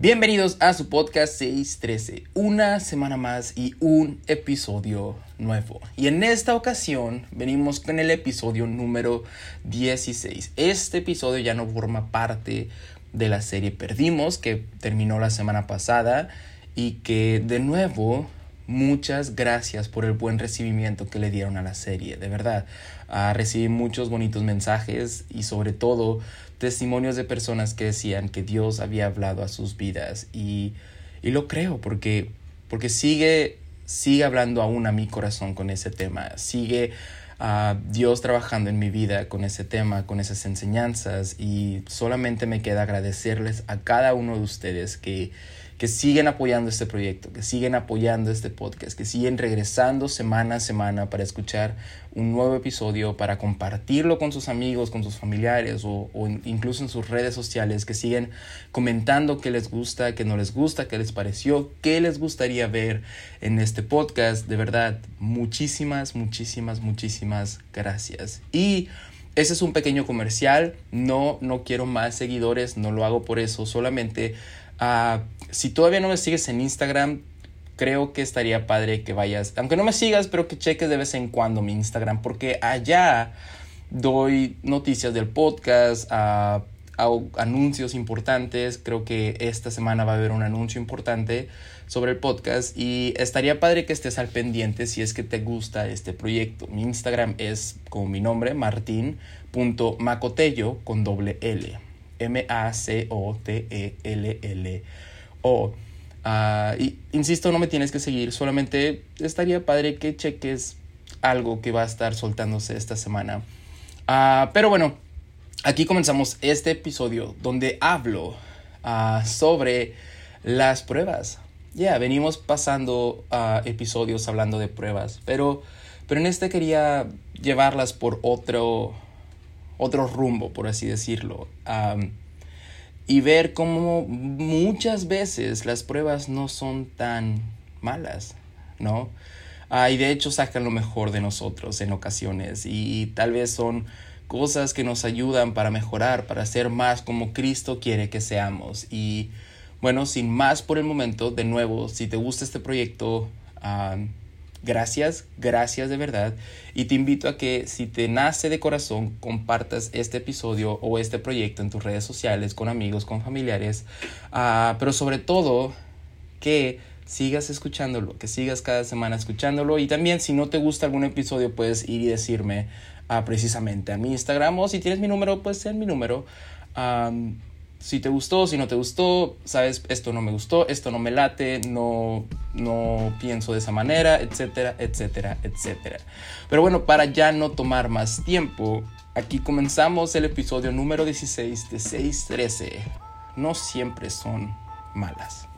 Bienvenidos a su podcast 613, una semana más y un episodio nuevo. Y en esta ocasión venimos con el episodio número 16. Este episodio ya no forma parte de la serie Perdimos, que terminó la semana pasada y que de nuevo muchas gracias por el buen recibimiento que le dieron a la serie, de verdad. Uh, recibí muchos bonitos mensajes y sobre todo testimonios de personas que decían que Dios había hablado a sus vidas y, y lo creo porque, porque sigue, sigue hablando aún a mi corazón con ese tema, sigue uh, Dios trabajando en mi vida con ese tema, con esas enseñanzas y solamente me queda agradecerles a cada uno de ustedes que que siguen apoyando este proyecto, que siguen apoyando este podcast, que siguen regresando semana a semana para escuchar un nuevo episodio, para compartirlo con sus amigos, con sus familiares o, incluso en sus redes sociales, que siguen comentando qué les gusta, qué no les gusta, qué les pareció, qué les gustaría ver en este podcast. De verdad, muchísimas, muchísimas, muchísimas gracias. Y ese es un pequeño comercial, no, no quiero más seguidores, no lo hago por eso, solamente Uh, si todavía no me sigues en Instagram, creo que estaría padre que vayas, aunque no me sigas, pero que cheques de vez en cuando mi Instagram, porque allá doy noticias del podcast, uh, anuncios importantes. Creo que esta semana va a haber un anuncio importante sobre el podcast y estaría padre que estés al pendiente si es que te gusta este proyecto. Mi Instagram es como mi nombre, martin.macotello con doble L. M-A-C-O-T-E-L-L-O. Uh, y insisto, no me tienes que seguir, solamente estaría padre que cheques algo que va a estar soltándose esta semana. Uh, pero bueno, aquí comenzamos este episodio donde hablo uh, sobre las pruebas. Ya, venimos pasando episodios hablando de pruebas, pero, pero en este quería llevarlas por otro, otro rumbo, por así decirlo. Y ver cómo muchas veces las pruebas no son tan malas, ¿no? Ah, y de hecho sacan lo mejor de nosotros en ocasiones y, y tal vez son cosas que nos ayudan para mejorar, para ser más como Cristo quiere que seamos. Y bueno, sin más por el momento, de nuevo, si te gusta este proyecto, um, Gracias, gracias de verdad. Y te invito a que si te nace de corazón, compartas este episodio o este proyecto en tus redes sociales, con amigos, con familiares. Uh, pero sobre todo, que sigas escuchándolo, que sigas cada semana escuchándolo. Y también si no te gusta algún episodio, puedes ir y decirme uh, precisamente a mi Instagram o si tienes mi número, pues en mi número. Si te gustó, si no te gustó, sabes, esto no me gustó, esto no me late, no, no pienso de esa manera, etcétera, etcétera, etcétera. Pero bueno, para ya no tomar más tiempo, aquí comenzamos el episodio número 16 de 613. No siempre son malas.